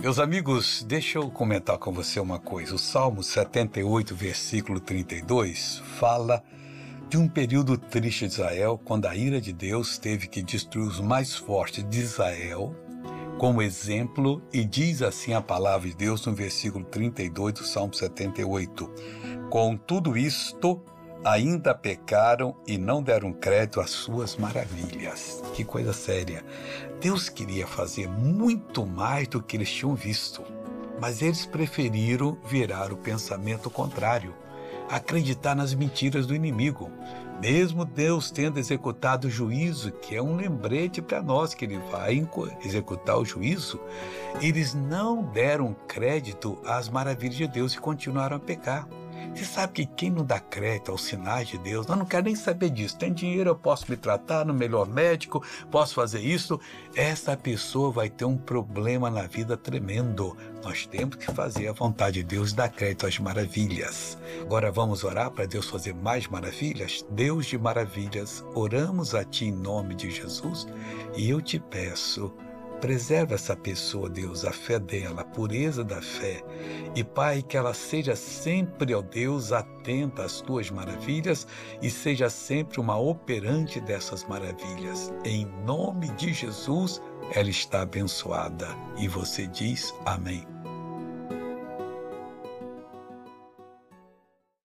Meus amigos, deixa eu comentar com você uma coisa. O Salmo 78, versículo 32, fala de um período triste de Israel, quando a ira de Deus teve que destruir os mais fortes de Israel, como exemplo, e diz assim a palavra de Deus no versículo 32 do Salmo 78: Com tudo isto, ainda pecaram e não deram crédito às suas maravilhas. Que coisa séria. Deus queria fazer muito mais do que eles tinham visto, mas eles preferiram virar o pensamento contrário, acreditar nas mentiras do inimigo. Mesmo Deus tendo executado o juízo, que é um lembrete para nós que ele vai executar o juízo, eles não deram crédito às maravilhas de Deus e continuaram a pecar. Você sabe que quem não dá crédito aos sinais de Deus, eu não quero nem saber disso. Tem dinheiro, eu posso me tratar no melhor médico, posso fazer isso. Essa pessoa vai ter um problema na vida tremendo. Nós temos que fazer a vontade de Deus e dar crédito às maravilhas. Agora vamos orar para Deus fazer mais maravilhas? Deus de maravilhas, oramos a Ti em nome de Jesus e eu te peço Preserva essa pessoa, Deus, a fé dela, a pureza da fé. E, Pai, que ela seja sempre, ó Deus, atenta às tuas maravilhas e seja sempre uma operante dessas maravilhas. Em nome de Jesus, ela está abençoada. E você diz amém.